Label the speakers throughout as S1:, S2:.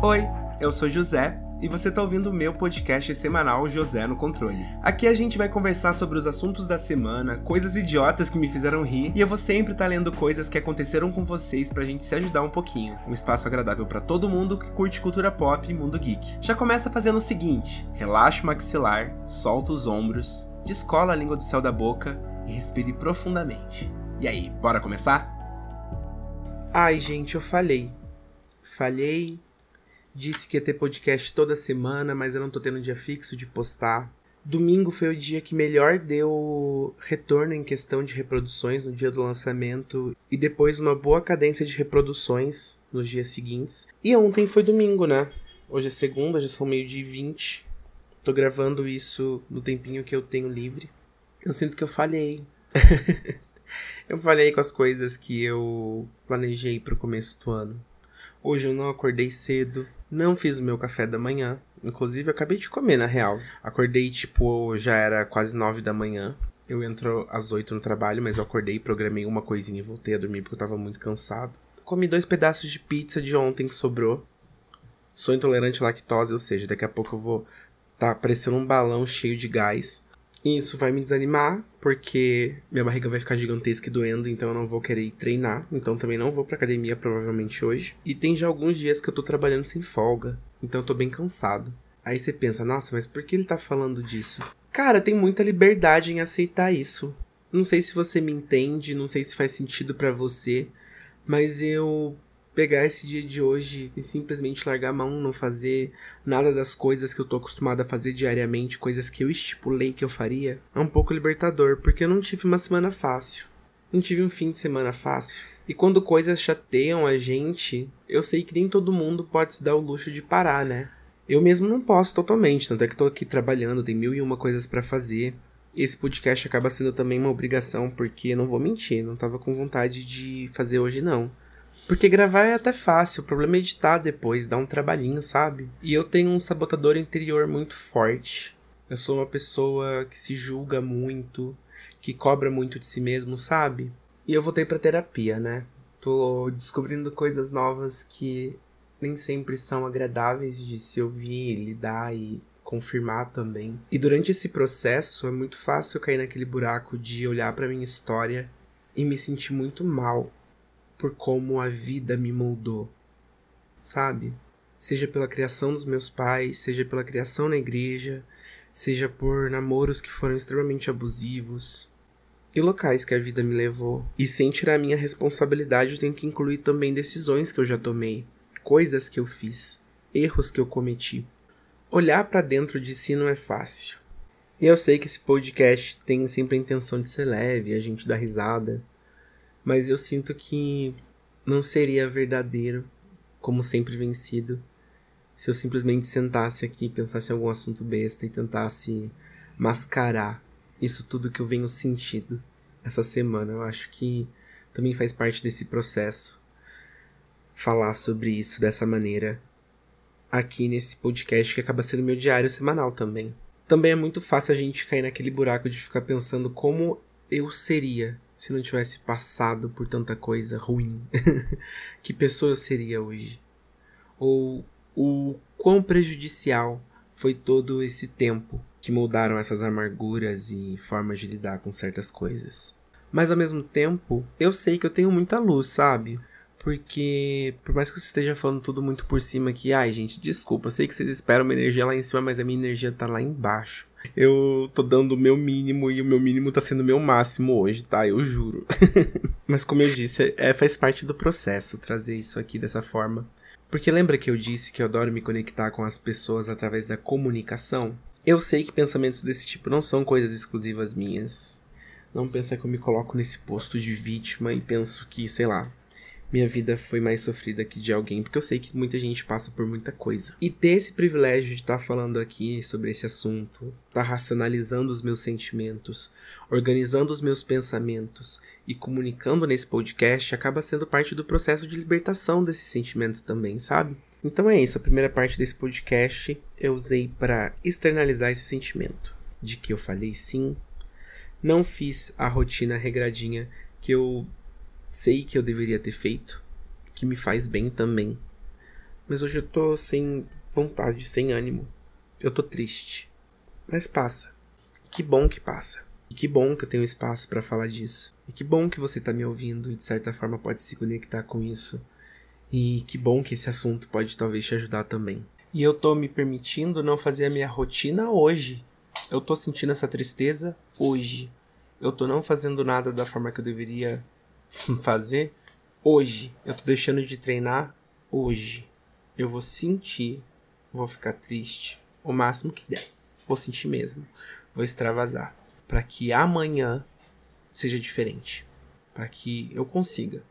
S1: Oi, eu sou José e você está ouvindo o meu podcast semanal José no Controle. Aqui a gente vai conversar sobre os assuntos da semana, coisas idiotas que me fizeram rir, e eu vou sempre estar tá lendo coisas que aconteceram com vocês pra gente se ajudar um pouquinho. Um espaço agradável para todo mundo que curte cultura pop e mundo geek. Já começa fazendo o seguinte: relaxa o maxilar, solta os ombros, descola a língua do céu da boca e respire profundamente. E aí, bora começar? Ai, gente, eu falhei. Falhei, Disse que ia ter podcast toda semana, mas eu não tô tendo dia fixo de postar. Domingo foi o dia que melhor deu retorno em questão de reproduções no dia do lançamento e depois uma boa cadência de reproduções nos dias seguintes. E ontem foi domingo, né? Hoje é segunda, já são meio-dia e vinte. Tô gravando isso no tempinho que eu tenho livre. Eu sinto que eu falhei. eu falhei com as coisas que eu planejei pro começo do ano. Hoje eu não acordei cedo, não fiz o meu café da manhã. Inclusive, eu acabei de comer, na real. Acordei, tipo, já era quase nove da manhã. Eu entro às oito no trabalho, mas eu acordei, programei uma coisinha e voltei a dormir porque eu tava muito cansado. Comi dois pedaços de pizza de ontem que sobrou. Sou intolerante à lactose, ou seja, daqui a pouco eu vou tá parecendo um balão cheio de gás. Isso vai me desanimar, porque minha barriga vai ficar gigantesca e doendo, então eu não vou querer treinar. Então também não vou pra academia provavelmente hoje. E tem já alguns dias que eu tô trabalhando sem folga, então eu tô bem cansado. Aí você pensa, nossa, mas por que ele tá falando disso? Cara, tem muita liberdade em aceitar isso. Não sei se você me entende, não sei se faz sentido para você, mas eu pegar esse dia de hoje e simplesmente largar a mão, não fazer nada das coisas que eu tô acostumado a fazer diariamente, coisas que eu estipulei que eu faria, é um pouco libertador, porque eu não tive uma semana fácil. Não tive um fim de semana fácil. E quando coisas chateiam a gente, eu sei que nem todo mundo pode se dar o luxo de parar, né? Eu mesmo não posso totalmente, tanto é que tô aqui trabalhando, tem mil e uma coisas para fazer. Esse podcast acaba sendo também uma obrigação, porque não vou mentir, não tava com vontade de fazer hoje não. Porque gravar é até fácil, o problema é editar depois, dá um trabalhinho, sabe? E eu tenho um sabotador interior muito forte. Eu sou uma pessoa que se julga muito, que cobra muito de si mesmo, sabe? E eu voltei pra terapia, né? Tô descobrindo coisas novas que nem sempre são agradáveis de se ouvir, lidar e confirmar também. E durante esse processo é muito fácil cair naquele buraco de olhar para minha história e me sentir muito mal por como a vida me moldou, sabe? Seja pela criação dos meus pais, seja pela criação na igreja, seja por namoros que foram extremamente abusivos e locais que a vida me levou. E sem tirar minha responsabilidade, eu tenho que incluir também decisões que eu já tomei, coisas que eu fiz, erros que eu cometi. Olhar para dentro de si não é fácil. E eu sei que esse podcast tem sempre a intenção de ser leve, a gente dar risada, mas eu sinto que não seria verdadeiro, como sempre vem sido, se eu simplesmente sentasse aqui, pensasse em algum assunto besta e tentasse mascarar isso tudo que eu venho sentindo essa semana. Eu acho que também faz parte desse processo falar sobre isso dessa maneira aqui nesse podcast que acaba sendo meu diário semanal também. Também é muito fácil a gente cair naquele buraco de ficar pensando como eu seria se não tivesse passado por tanta coisa ruim? que pessoa eu seria hoje? Ou o quão prejudicial foi todo esse tempo que moldaram essas amarguras e formas de lidar com certas coisas? Mas ao mesmo tempo, eu sei que eu tenho muita luz, sabe? Porque, por mais que eu esteja falando tudo muito por cima aqui, ai gente, desculpa, sei que vocês esperam uma energia lá em cima, mas a minha energia tá lá embaixo. Eu tô dando o meu mínimo e o meu mínimo tá sendo o meu máximo hoje, tá? Eu juro. mas como eu disse, é, faz parte do processo trazer isso aqui dessa forma. Porque lembra que eu disse que eu adoro me conectar com as pessoas através da comunicação? Eu sei que pensamentos desse tipo não são coisas exclusivas minhas. Não pensa que eu me coloco nesse posto de vítima e penso que, sei lá, minha vida foi mais sofrida que de alguém, porque eu sei que muita gente passa por muita coisa. E ter esse privilégio de estar tá falando aqui sobre esse assunto, estar tá racionalizando os meus sentimentos, organizando os meus pensamentos e comunicando nesse podcast acaba sendo parte do processo de libertação desse sentimento também, sabe? Então é isso, a primeira parte desse podcast eu usei para externalizar esse sentimento de que eu falei sim, não fiz a rotina regradinha que eu sei que eu deveria ter feito, que me faz bem também. Mas hoje eu tô sem vontade, sem ânimo. Eu tô triste. Mas passa. E que bom que passa. E que bom que eu tenho espaço para falar disso. E que bom que você tá me ouvindo e de certa forma pode se conectar com isso. E que bom que esse assunto pode talvez te ajudar também. E eu tô me permitindo não fazer a minha rotina hoje. Eu tô sentindo essa tristeza hoje. Eu tô não fazendo nada da forma que eu deveria fazer hoje. Eu tô deixando de treinar hoje. Eu vou sentir, vou ficar triste o máximo que der. Vou sentir mesmo. Vou extravasar para que amanhã seja diferente, para que eu consiga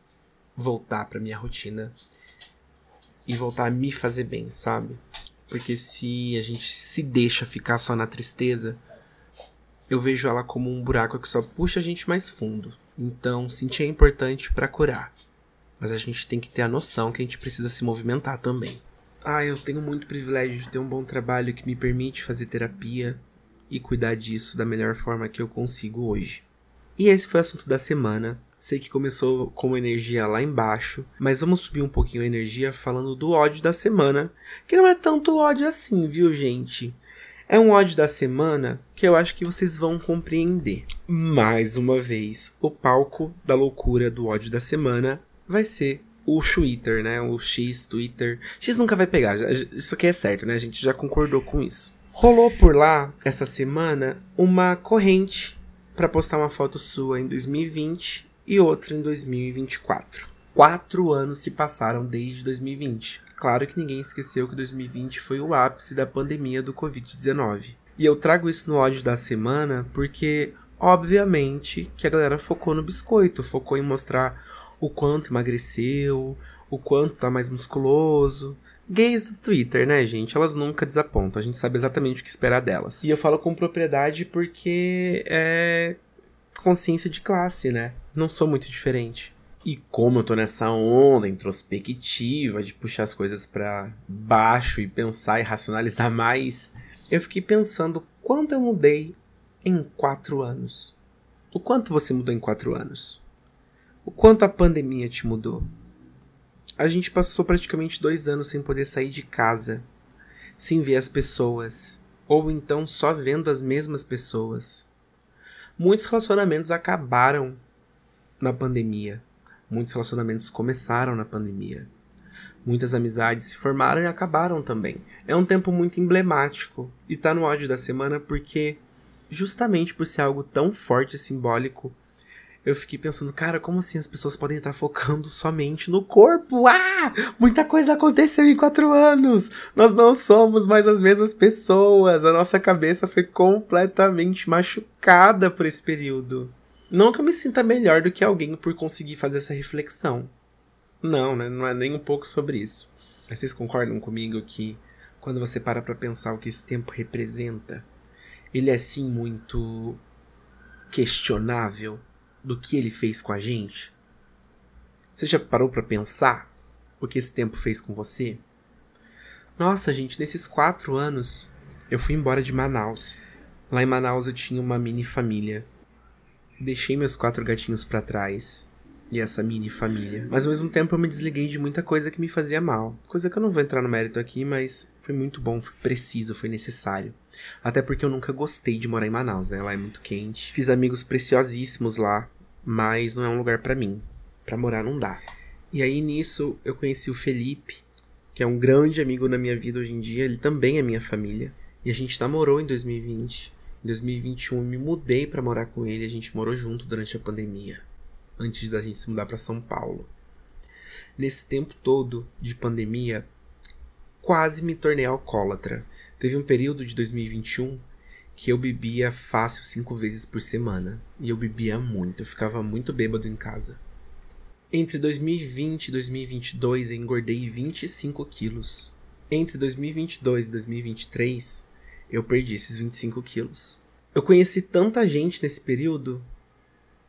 S1: voltar para minha rotina e voltar a me fazer bem, sabe? Porque se a gente se deixa ficar só na tristeza, eu vejo ela como um buraco que só puxa a gente mais fundo. Então, sentir é importante para curar. Mas a gente tem que ter a noção que a gente precisa se movimentar também. Ah, eu tenho muito privilégio de ter um bom trabalho que me permite fazer terapia e cuidar disso da melhor forma que eu consigo hoje. E esse foi o assunto da semana. Sei que começou com energia lá embaixo, mas vamos subir um pouquinho a energia falando do ódio da semana, que não é tanto ódio assim, viu, gente? É um ódio da semana que eu acho que vocês vão compreender. Mais uma vez, o palco da loucura do ódio da semana vai ser o Twitter, né? O X Twitter. X nunca vai pegar, isso aqui é certo, né? A gente já concordou com isso. Rolou por lá essa semana uma corrente para postar uma foto sua em 2020 e outra em 2024. Quatro anos se passaram desde 2020. Claro que ninguém esqueceu que 2020 foi o ápice da pandemia do Covid-19. E eu trago isso no ódio da semana porque, obviamente, que a galera focou no biscoito, focou em mostrar o quanto emagreceu, o quanto tá mais musculoso. Gays do Twitter, né, gente? Elas nunca desapontam, a gente sabe exatamente o que esperar delas. E eu falo com propriedade porque é consciência de classe, né? Não sou muito diferente. E como eu tô nessa onda introspectiva de puxar as coisas para baixo e pensar e racionalizar mais, eu fiquei pensando quanto eu mudei em quatro anos. O quanto você mudou em quatro anos? O quanto a pandemia te mudou? A gente passou praticamente dois anos sem poder sair de casa, sem ver as pessoas, ou então só vendo as mesmas pessoas. Muitos relacionamentos acabaram na pandemia. Muitos relacionamentos começaram na pandemia. Muitas amizades se formaram e acabaram também. É um tempo muito emblemático e tá no ódio da semana porque, justamente por ser algo tão forte e simbólico, eu fiquei pensando, cara, como assim as pessoas podem estar focando somente no corpo? Ah! Muita coisa aconteceu em quatro anos! Nós não somos mais as mesmas pessoas! A nossa cabeça foi completamente machucada por esse período. Não que eu me sinta melhor do que alguém por conseguir fazer essa reflexão. Não, né? Não é nem um pouco sobre isso. Mas vocês concordam comigo que quando você para pra pensar o que esse tempo representa, ele é sim muito questionável do que ele fez com a gente? Você já parou para pensar o que esse tempo fez com você? Nossa, gente, nesses quatro anos eu fui embora de Manaus. Lá em Manaus eu tinha uma mini família. Deixei meus quatro gatinhos para trás e essa mini família. Mas ao mesmo tempo eu me desliguei de muita coisa que me fazia mal. Coisa que eu não vou entrar no mérito aqui, mas foi muito bom, foi preciso, foi necessário. Até porque eu nunca gostei de morar em Manaus, né? Lá é muito quente. Fiz amigos preciosíssimos lá mas não é um lugar para mim. Para morar não dá. E aí nisso eu conheci o Felipe, que é um grande amigo na minha vida hoje em dia, ele também é minha família. E a gente namorou em 2020. Em 2021 eu me mudei para morar com ele, a gente morou junto durante a pandemia, antes da gente se mudar para São Paulo. Nesse tempo todo de pandemia, quase me tornei alcoólatra. Teve um período de 2021 que eu bebia fácil cinco vezes por semana. E eu bebia muito, eu ficava muito bêbado em casa. Entre 2020 e 2022 eu engordei 25 quilos. Entre 2022 e 2023 eu perdi esses 25 quilos. Eu conheci tanta gente nesse período,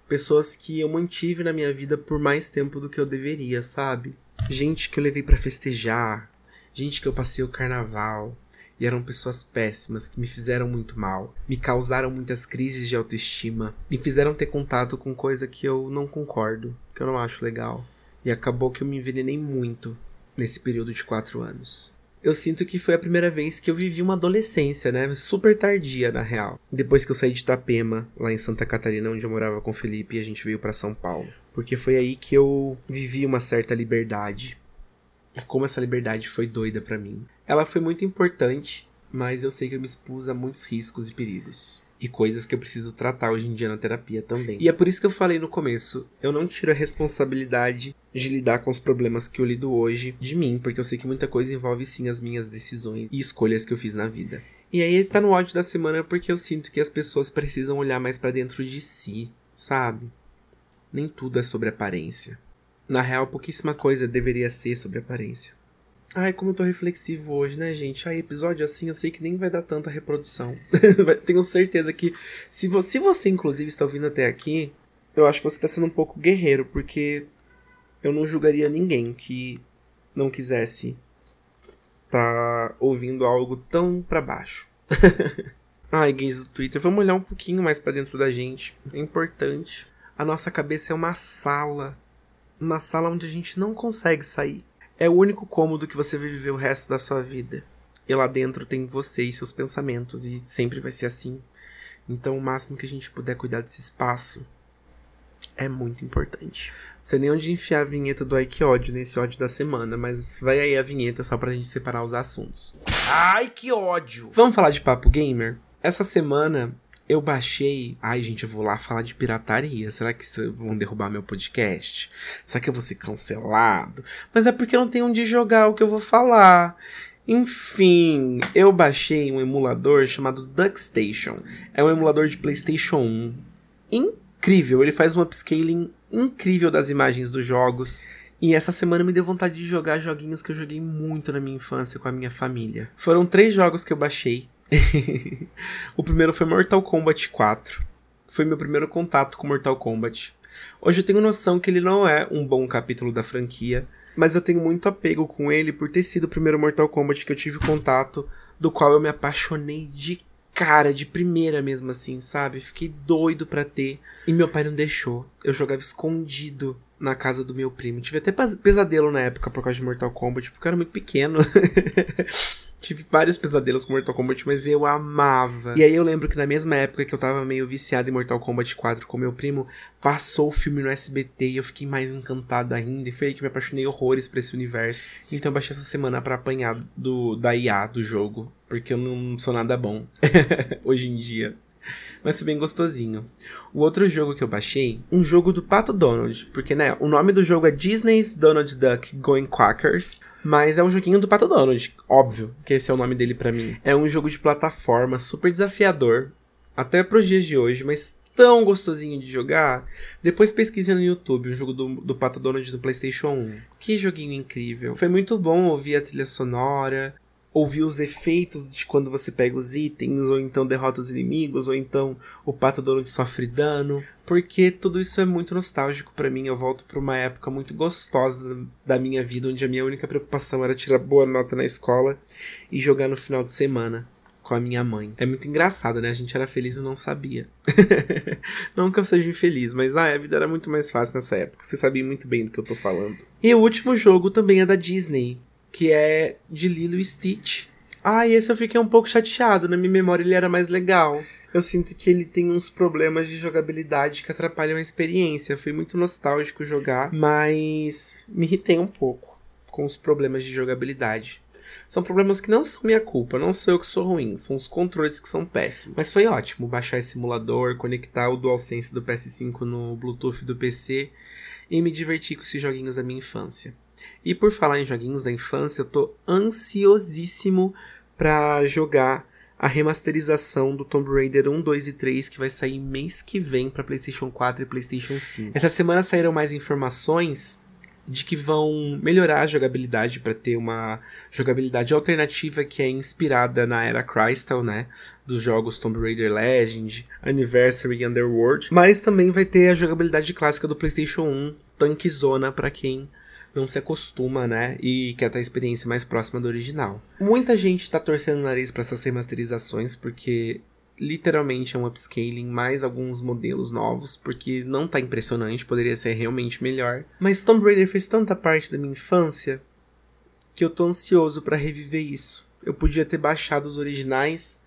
S1: pessoas que eu mantive na minha vida por mais tempo do que eu deveria, sabe? Gente que eu levei para festejar, gente que eu passei o carnaval, e eram pessoas péssimas que me fizeram muito mal, me causaram muitas crises de autoestima, me fizeram ter contato com coisa que eu não concordo, que eu não acho legal. E acabou que eu me envenenei muito nesse período de quatro anos. Eu sinto que foi a primeira vez que eu vivi uma adolescência, né? Super tardia, na real. Depois que eu saí de Itapema, lá em Santa Catarina, onde eu morava com o Felipe, e a gente veio para São Paulo. Porque foi aí que eu vivi uma certa liberdade. E como essa liberdade foi doida para mim. Ela foi muito importante, mas eu sei que eu me expus a muitos riscos e perigos e coisas que eu preciso tratar hoje em dia na terapia também. E é por isso que eu falei no começo, eu não tiro a responsabilidade de lidar com os problemas que eu lido hoje de mim, porque eu sei que muita coisa envolve sim as minhas decisões e escolhas que eu fiz na vida. E aí tá no ódio da semana porque eu sinto que as pessoas precisam olhar mais para dentro de si, sabe? Nem tudo é sobre aparência. Na real, pouquíssima coisa deveria ser sobre aparência. Ai, como eu tô reflexivo hoje, né, gente? Ai, episódio assim eu sei que nem vai dar tanta reprodução. Tenho certeza que, se você, se você, inclusive, está ouvindo até aqui, eu acho que você tá sendo um pouco guerreiro, porque eu não julgaria ninguém que não quisesse tá ouvindo algo tão para baixo. Ai, gays do Twitter, vamos olhar um pouquinho mais para dentro da gente. É importante. A nossa cabeça é uma sala. Uma sala onde a gente não consegue sair. É o único cômodo que você vai viver o resto da sua vida. E lá dentro tem você e seus pensamentos, e sempre vai ser assim. Então, o máximo que a gente puder cuidar desse espaço é muito importante. Não sei nem onde enfiar a vinheta do Ai que ódio nesse ódio da semana, mas vai aí a vinheta só pra gente separar os assuntos. Ai que ódio! Vamos falar de papo gamer? Essa semana eu baixei. Ai, gente, eu vou lá falar de pirataria. Será que vão derrubar meu podcast? Será que eu vou ser cancelado? Mas é porque não tenho onde jogar o que eu vou falar. Enfim, eu baixei um emulador chamado DuckStation. É um emulador de PlayStation 1. Incrível, ele faz um upscaling incrível das imagens dos jogos. E essa semana me deu vontade de jogar joguinhos que eu joguei muito na minha infância com a minha família. Foram três jogos que eu baixei. o primeiro foi Mortal Kombat 4. Foi meu primeiro contato com Mortal Kombat. Hoje eu tenho noção que ele não é um bom capítulo da franquia, mas eu tenho muito apego com ele por ter sido o primeiro Mortal Kombat que eu tive contato, do qual eu me apaixonei de cara, de primeira mesmo assim, sabe? Fiquei doido pra ter. E meu pai não deixou. Eu jogava escondido na casa do meu primo. Tive até pesadelo na época por causa de Mortal Kombat, porque eu era muito pequeno. Tive vários pesadelos com Mortal Kombat, mas eu amava. E aí eu lembro que na mesma época que eu tava meio viciado em Mortal Kombat 4 com meu primo, passou o filme no SBT e eu fiquei mais encantado ainda. E foi aí que me apaixonei horrores por esse universo. Então eu baixei essa semana para apanhar do, da IA do jogo. Porque eu não sou nada bom hoje em dia mas foi bem gostosinho. O outro jogo que eu baixei, um jogo do Pato Donald, porque né, o nome do jogo é Disney's Donald Duck Going Quackers, mas é um joguinho do Pato Donald, óbvio que esse é o nome dele para mim. É um jogo de plataforma super desafiador, até pros dias de hoje, mas tão gostosinho de jogar. Depois pesquisei no YouTube um jogo do, do Pato Donald do PlayStation 1. Que joguinho incrível. Foi muito bom ouvir a trilha sonora ouvir os efeitos de quando você pega os itens, ou então derrota os inimigos, ou então o Pato Donald sofre dano, porque tudo isso é muito nostálgico para mim. Eu volto para uma época muito gostosa da minha vida, onde a minha única preocupação era tirar boa nota na escola e jogar no final de semana com a minha mãe. É muito engraçado, né? A gente era feliz e não sabia. não que eu seja infeliz, mas ah, a vida era muito mais fácil nessa época. Você sabia muito bem do que eu tô falando. E o último jogo também é da Disney, que é de Lilo e Stitch. Ah, e esse eu fiquei um pouco chateado, na minha memória ele era mais legal. Eu sinto que ele tem uns problemas de jogabilidade que atrapalham a experiência. Foi muito nostálgico jogar, mas me irritei um pouco com os problemas de jogabilidade. São problemas que não são minha culpa, não sou eu que sou ruim, são os controles que são péssimos. Mas foi ótimo baixar esse simulador, conectar o DualSense do PS5 no Bluetooth do PC e me divertir com esses joguinhos da minha infância. E por falar em joguinhos da infância, eu tô ansiosíssimo para jogar a remasterização do Tomb Raider 1, 2 e 3 que vai sair mês que vem para PlayStation 4 e PlayStation 5. Essa semana saíram mais informações de que vão melhorar a jogabilidade para ter uma jogabilidade alternativa que é inspirada na era Crystal, né, dos jogos Tomb Raider Legend, Anniversary e Underworld, mas também vai ter a jogabilidade clássica do PlayStation 1, Tank Zona para quem não se acostuma, né? E quer ter a experiência mais próxima do original. Muita gente tá torcendo o nariz para essas remasterizações, porque literalmente é um upscaling, mais alguns modelos novos, porque não tá impressionante, poderia ser realmente melhor. Mas Tomb Raider fez tanta parte da minha infância que eu tô ansioso para reviver isso. Eu podia ter baixado os originais.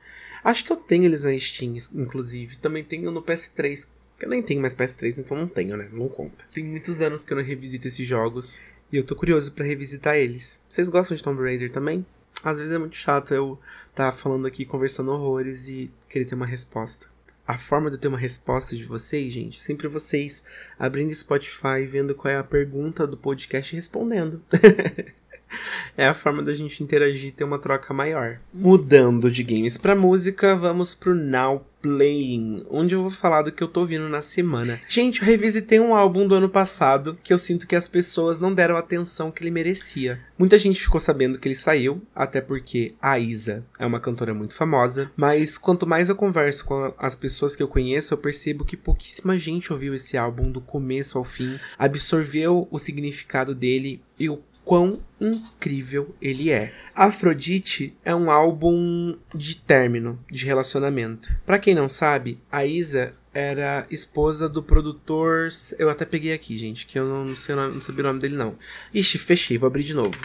S1: Acho que eu tenho eles na Steam, inclusive. Também tenho no PS3. Eu nem tenho mais PS3, então não tenho, né? Não conta. Tem muitos anos que eu não revisito esses jogos. E eu tô curioso para revisitar eles. Vocês gostam de Tomb Raider também? Às vezes é muito chato eu tá falando aqui, conversando horrores e querer ter uma resposta. A forma de eu ter uma resposta de vocês, gente, é sempre vocês abrindo Spotify, vendo qual é a pergunta do podcast e respondendo. é a forma da gente interagir e ter uma troca maior. Mudando de games para música, vamos pro Now Playing, onde eu vou falar do que eu tô ouvindo na semana. Gente, eu revisitei um álbum do ano passado que eu sinto que as pessoas não deram a atenção que ele merecia. Muita gente ficou sabendo que ele saiu, até porque a Isa é uma cantora muito famosa, mas quanto mais eu converso com as pessoas que eu conheço, eu percebo que pouquíssima gente ouviu esse álbum do começo ao fim, absorveu o significado dele e o quão incrível ele é. Afrodite é um álbum de término, de relacionamento. Para quem não sabe, a Isa era esposa do produtor. Eu até peguei aqui, gente, que eu não, sei, não sabia o nome dele não. Ixi, fechei, vou abrir de novo.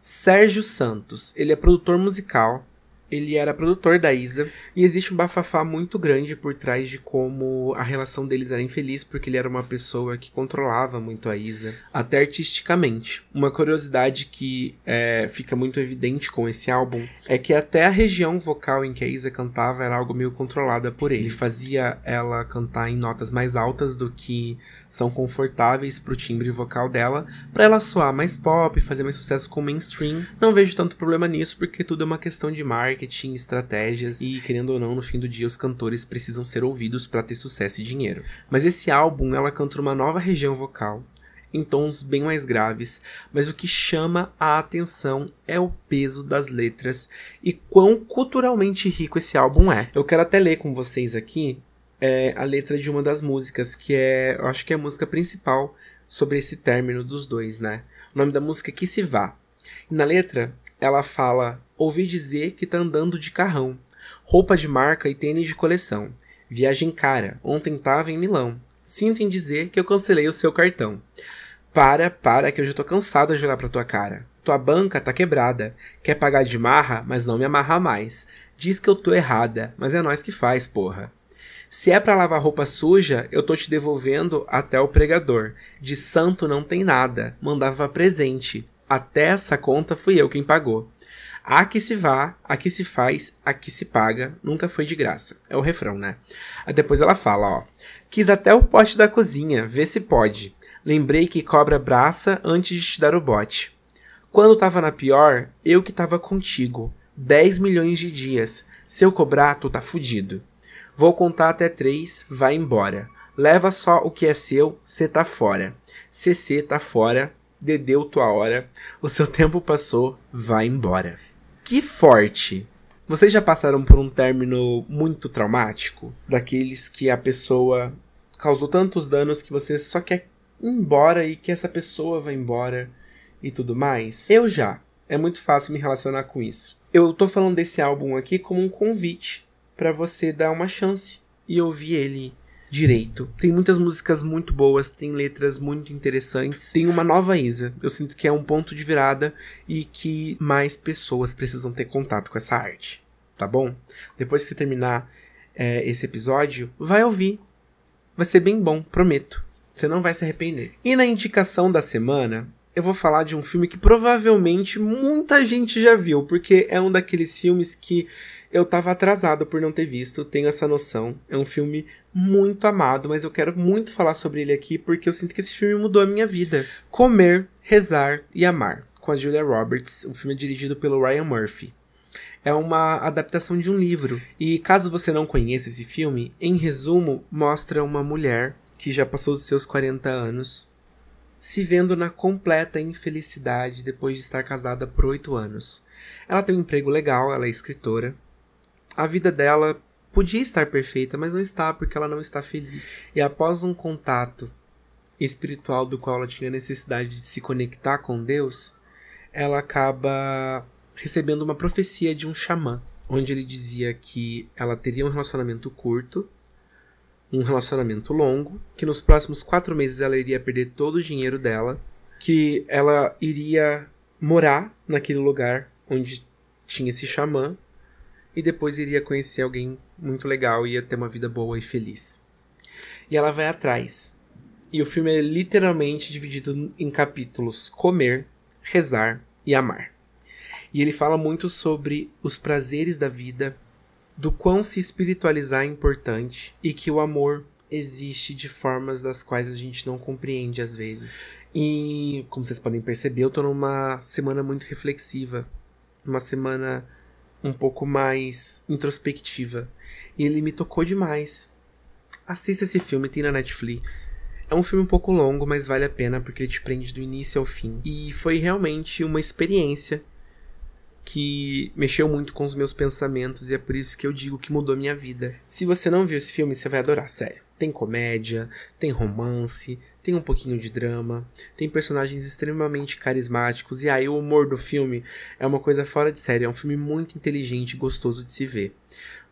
S1: Sérgio Santos. Ele é produtor musical, ele era produtor da Isa e existe um bafafá muito grande por trás de como a relação deles era infeliz porque ele era uma pessoa que controlava muito a Isa, até artisticamente. Uma curiosidade que é, fica muito evidente com esse álbum é que até a região vocal em que a Isa cantava era algo meio controlada por ele. Ele fazia ela cantar em notas mais altas do que são confortáveis pro timbre vocal dela, para ela soar mais pop, fazer mais sucesso com o mainstream. Não vejo tanto problema nisso porque tudo é uma questão de marketing marketing, estratégias e, querendo ou não, no fim do dia os cantores precisam ser ouvidos para ter sucesso e dinheiro. Mas esse álbum ela canta uma nova região vocal, em tons bem mais graves, mas o que chama a atenção é o peso das letras e quão culturalmente rico esse álbum é. Eu quero até ler com vocês aqui é, a letra de uma das músicas, que é, eu acho que é a música principal sobre esse término dos dois, né? O nome da música é Que Se Vá. E na letra, ela fala Ouvi dizer que tá andando de carrão. Roupa de marca e tênis de coleção. Viagem cara. Ontem tava em Milão. Sinto em dizer que eu cancelei o seu cartão. Para, para, que eu já tô cansado de olhar pra tua cara. Tua banca tá quebrada. Quer pagar de marra, mas não me amarra mais. Diz que eu tô errada, mas é nós que faz, porra. Se é para lavar roupa suja, eu tô te devolvendo até o pregador. De santo não tem nada. Mandava presente. Até essa conta fui eu quem pagou. Aqui se vá, aqui se faz, aqui se paga, nunca foi de graça. É o refrão, né? Aí depois ela fala, ó. Quis até o pote da cozinha, vê se pode. Lembrei que cobra braça antes de te dar o bote. Quando tava na pior, eu que tava contigo. 10 milhões de dias. Se eu cobrar, tu tá fudido. Vou contar até três, vai embora. Leva só o que é seu, cê tá fora. CC tá fora, dedeu tua hora. O seu tempo passou, vai embora. Que forte! Vocês já passaram por um término muito traumático? Daqueles que a pessoa causou tantos danos que você só quer ir embora e que essa pessoa vá embora e tudo mais? Eu já. É muito fácil me relacionar com isso. Eu tô falando desse álbum aqui como um convite para você dar uma chance e ouvir ele direito. Tem muitas músicas muito boas, tem letras muito interessantes. Tem uma nova Isa. Eu sinto que é um ponto de virada e que mais pessoas precisam ter contato com essa arte. Tá bom? Depois que você terminar é, esse episódio, vai ouvir. Vai ser bem bom, prometo. Você não vai se arrepender. E na indicação da semana, eu vou falar de um filme que provavelmente muita gente já viu, porque é um daqueles filmes que eu tava atrasado por não ter visto, tenho essa noção. É um filme muito amado, mas eu quero muito falar sobre ele aqui porque eu sinto que esse filme mudou a minha vida. Comer, Rezar e Amar, com a Julia Roberts, um filme dirigido pelo Ryan Murphy. É uma adaptação de um livro. E caso você não conheça esse filme, em resumo, mostra uma mulher que já passou dos seus 40 anos se vendo na completa infelicidade depois de estar casada por 8 anos. Ela tem um emprego legal, ela é escritora, a vida dela podia estar perfeita, mas não está porque ela não está feliz. E após um contato espiritual do qual ela tinha necessidade de se conectar com Deus, ela acaba recebendo uma profecia de um xamã, onde ele dizia que ela teria um relacionamento curto, um relacionamento longo, que nos próximos quatro meses ela iria perder todo o dinheiro dela, que ela iria morar naquele lugar onde tinha esse xamã e depois iria conhecer alguém muito legal e ia ter uma vida boa e feliz. E ela vai atrás. E o filme é literalmente dividido em capítulos: comer, rezar e amar. E ele fala muito sobre os prazeres da vida, do quão se espiritualizar é importante e que o amor existe de formas das quais a gente não compreende às vezes. E, como vocês podem perceber, eu tô numa semana muito reflexiva, uma semana um pouco mais introspectiva. E ele me tocou demais. Assista esse filme, tem na Netflix. É um filme um pouco longo, mas vale a pena porque ele te prende do início ao fim. E foi realmente uma experiência que mexeu muito com os meus pensamentos e é por isso que eu digo que mudou minha vida. Se você não viu esse filme, você vai adorar, sério. Tem comédia, tem romance, tem um pouquinho de drama, tem personagens extremamente carismáticos e aí o humor do filme é uma coisa fora de série, é um filme muito inteligente e gostoso de se ver.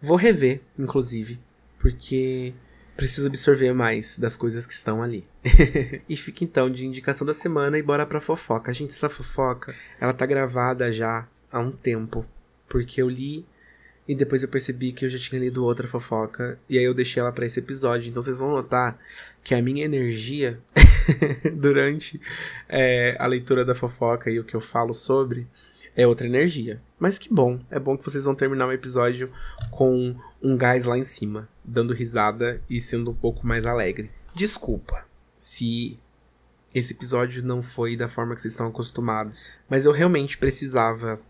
S1: Vou rever, inclusive, porque preciso absorver mais das coisas que estão ali. e fica então de indicação da semana e bora pra fofoca. Gente, essa fofoca, ela tá gravada já há um tempo, porque eu li e depois eu percebi que eu já tinha lido outra fofoca e aí eu deixei ela para esse episódio. Então vocês vão notar que a minha energia durante é, a leitura da fofoca e o que eu falo sobre é outra energia. Mas que bom, é bom que vocês vão terminar o episódio com um gás lá em cima, dando risada e sendo um pouco mais alegre. Desculpa se esse episódio não foi da forma que vocês estão acostumados, mas eu realmente precisava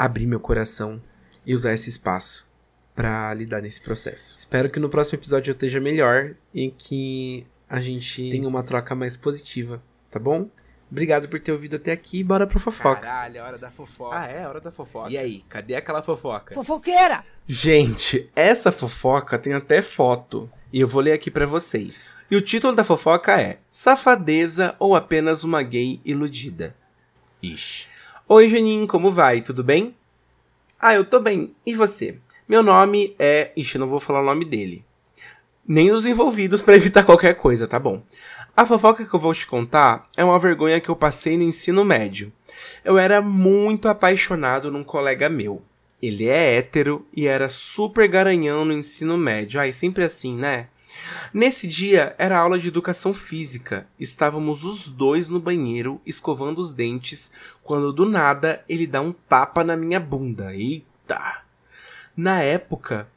S1: abrir meu coração e usar esse espaço para lidar nesse processo. Espero que no próximo episódio eu esteja melhor e que a gente tenha uma troca mais positiva, tá bom? Obrigado por ter ouvido até aqui. Bora pro fofoca.
S2: Caralho, é hora da fofoca.
S1: Ah, é? Hora da fofoca.
S2: E aí, cadê aquela fofoca?
S3: Fofoqueira!
S1: Gente, essa fofoca tem até foto. E eu vou ler aqui para vocês. E o título da fofoca é Safadeza ou apenas uma gay iludida? Ixi. Oi, Janin, como vai? Tudo bem? Ah, eu tô bem. E você? Meu nome é. Ixi, não vou falar o nome dele. Nem os envolvidos para evitar qualquer coisa, tá bom? A fofoca que eu vou te contar é uma vergonha que eu passei no ensino médio. Eu era muito apaixonado num colega meu. Ele é hétero e era super garanhão no ensino médio. Ai, sempre assim, né? Nesse dia era aula de educação física. Estávamos os dois no banheiro escovando os dentes quando do nada ele dá um tapa na minha bunda. Eita! Na época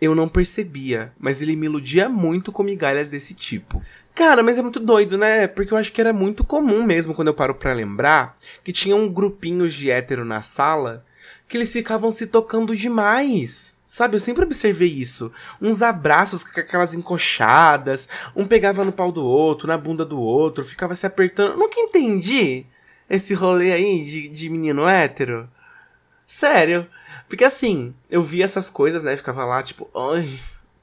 S1: eu não percebia, mas ele me iludia muito com migalhas desse tipo. Cara, mas é muito doido, né? Porque eu acho que era muito comum mesmo quando eu paro pra lembrar que tinha um grupinho de hétero na sala que eles ficavam se tocando demais. Sabe, eu sempre observei isso. Uns abraços com aquelas encoxadas, um pegava no pau do outro, na bunda do outro, ficava se apertando. nunca entendi esse rolê aí de, de menino hétero. Sério. Porque assim, eu via essas coisas, né? Ficava lá, tipo, ai,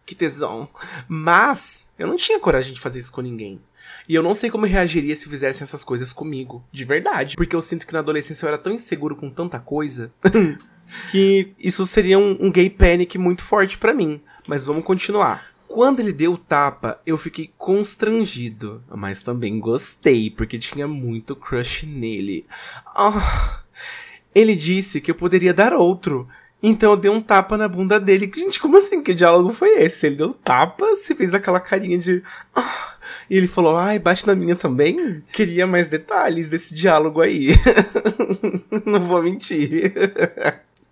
S1: que tesão. Mas eu não tinha coragem de fazer isso com ninguém. E eu não sei como reagiria se fizessem essas coisas comigo, de verdade. Porque eu sinto que na adolescência eu era tão inseguro com tanta coisa que isso seria um, um gay panic muito forte para mim. Mas vamos continuar. Quando ele deu o tapa, eu fiquei constrangido, mas também gostei, porque tinha muito crush nele. Oh, ele disse que eu poderia dar outro, então eu dei um tapa na bunda dele. Gente, como assim? Que diálogo foi esse? Ele deu tapa, você fez aquela carinha de. Ah", e ele falou, ai, bate na minha também? Queria mais detalhes desse diálogo aí. Não vou mentir.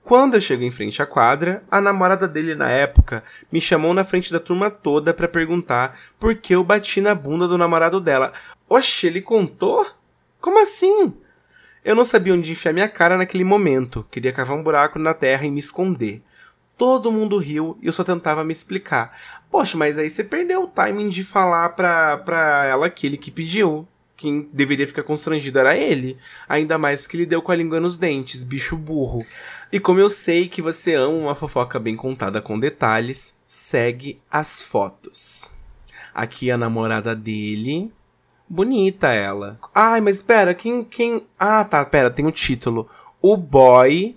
S1: Quando eu chego em frente à quadra, a namorada dele na época me chamou na frente da turma toda para perguntar por que eu bati na bunda do namorado dela. Oxe, ele contou? Como assim? Eu não sabia onde enfiar minha cara naquele momento, queria cavar um buraco na terra e me esconder. Todo mundo riu e eu só tentava me explicar. Poxa, mas aí você perdeu o timing de falar pra, pra ela aquele que pediu. Quem deveria ficar constrangido era ele. Ainda mais que ele deu com a língua nos dentes, bicho burro. E como eu sei que você ama uma fofoca bem contada com detalhes, segue as fotos. Aqui a namorada dele, Bonita ela. Ai, mas espera, quem, quem... Ah, tá, pera, tem o um título. O boy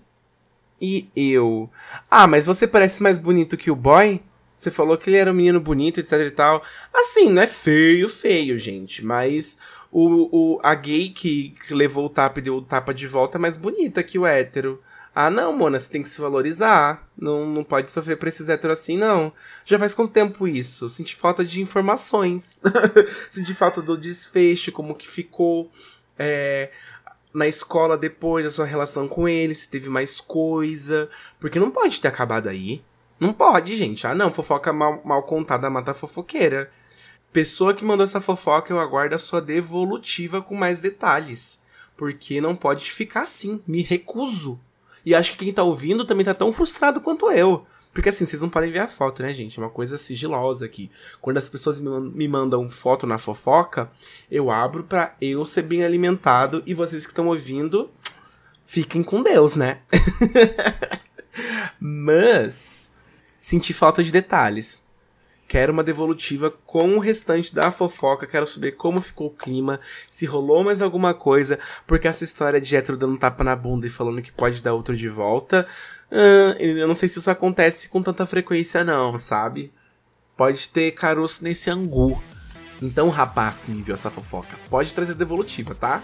S1: e eu. Ah, mas você parece mais bonito que o boy? Você falou que ele era um menino bonito, etc e tal. Assim, não é feio, feio, gente. Mas o, o, a gay que, que levou o tapa e deu o tapa de volta é mais bonita que o hétero. Ah, não, Mona, você tem que se valorizar. Não, não pode sofrer pra esses héteros assim, não. Já faz quanto tempo isso? Senti falta de informações. Senti falta do desfecho, como que ficou é, na escola depois, a sua relação com ele, se teve mais coisa. Porque não pode ter acabado aí. Não pode, gente. Ah, não, fofoca mal, mal contada mata fofoqueira. Pessoa que mandou essa fofoca, eu aguardo a sua devolutiva com mais detalhes. Porque não pode ficar assim. Me recuso. E acho que quem tá ouvindo também tá tão frustrado quanto eu. Porque assim, vocês não podem ver a foto, né, gente? É uma coisa sigilosa aqui. Quando as pessoas me mandam foto na fofoca, eu abro pra eu ser bem alimentado e vocês que estão ouvindo, fiquem com Deus, né? Mas, senti falta de detalhes. Quero uma devolutiva com o restante da fofoca. Quero saber como ficou o clima, se rolou mais alguma coisa, porque essa história de hétero dando tapa na bunda e falando que pode dar outro de volta. Uh, eu não sei se isso acontece com tanta frequência, não, sabe? Pode ter caroço nesse angu. Então, rapaz que me enviou essa fofoca, pode trazer devolutiva, tá?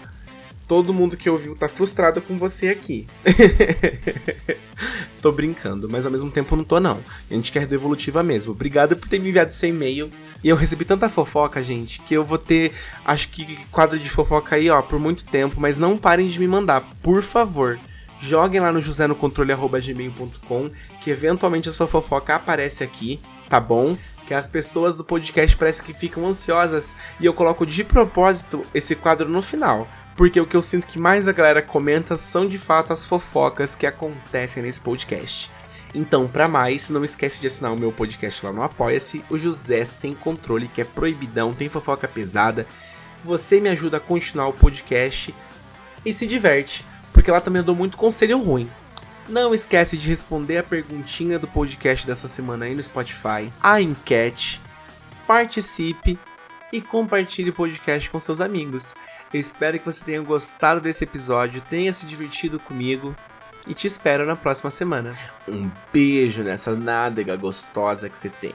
S1: Todo mundo que ouviu tá frustrado com você aqui. tô brincando, mas ao mesmo tempo não tô não. A gente quer devolutiva mesmo. Obrigado por ter me enviado seu e-mail. E eu recebi tanta fofoca, gente, que eu vou ter, acho que quadro de fofoca aí, ó, por muito tempo, mas não parem de me mandar, por favor. Joguem lá no josenocontrole.gmail.com que eventualmente a sua fofoca aparece aqui, tá bom? Que as pessoas do podcast parece que ficam ansiosas e eu coloco de propósito esse quadro no final porque o que eu sinto que mais a galera comenta são de fato as fofocas que acontecem nesse podcast. Então, para mais, não esquece de assinar o meu podcast lá no Apoia-se, o José Sem Controle, que é proibidão, tem fofoca pesada. Você me ajuda a continuar o podcast e se diverte, porque lá também eu dou muito conselho ruim. Não esquece de responder a perguntinha do podcast dessa semana aí no Spotify, a enquete, participe e compartilhe o podcast com seus amigos. Eu espero que você tenha gostado desse episódio, tenha se divertido comigo e te espero na próxima semana. Um beijo nessa nádega gostosa que você tem.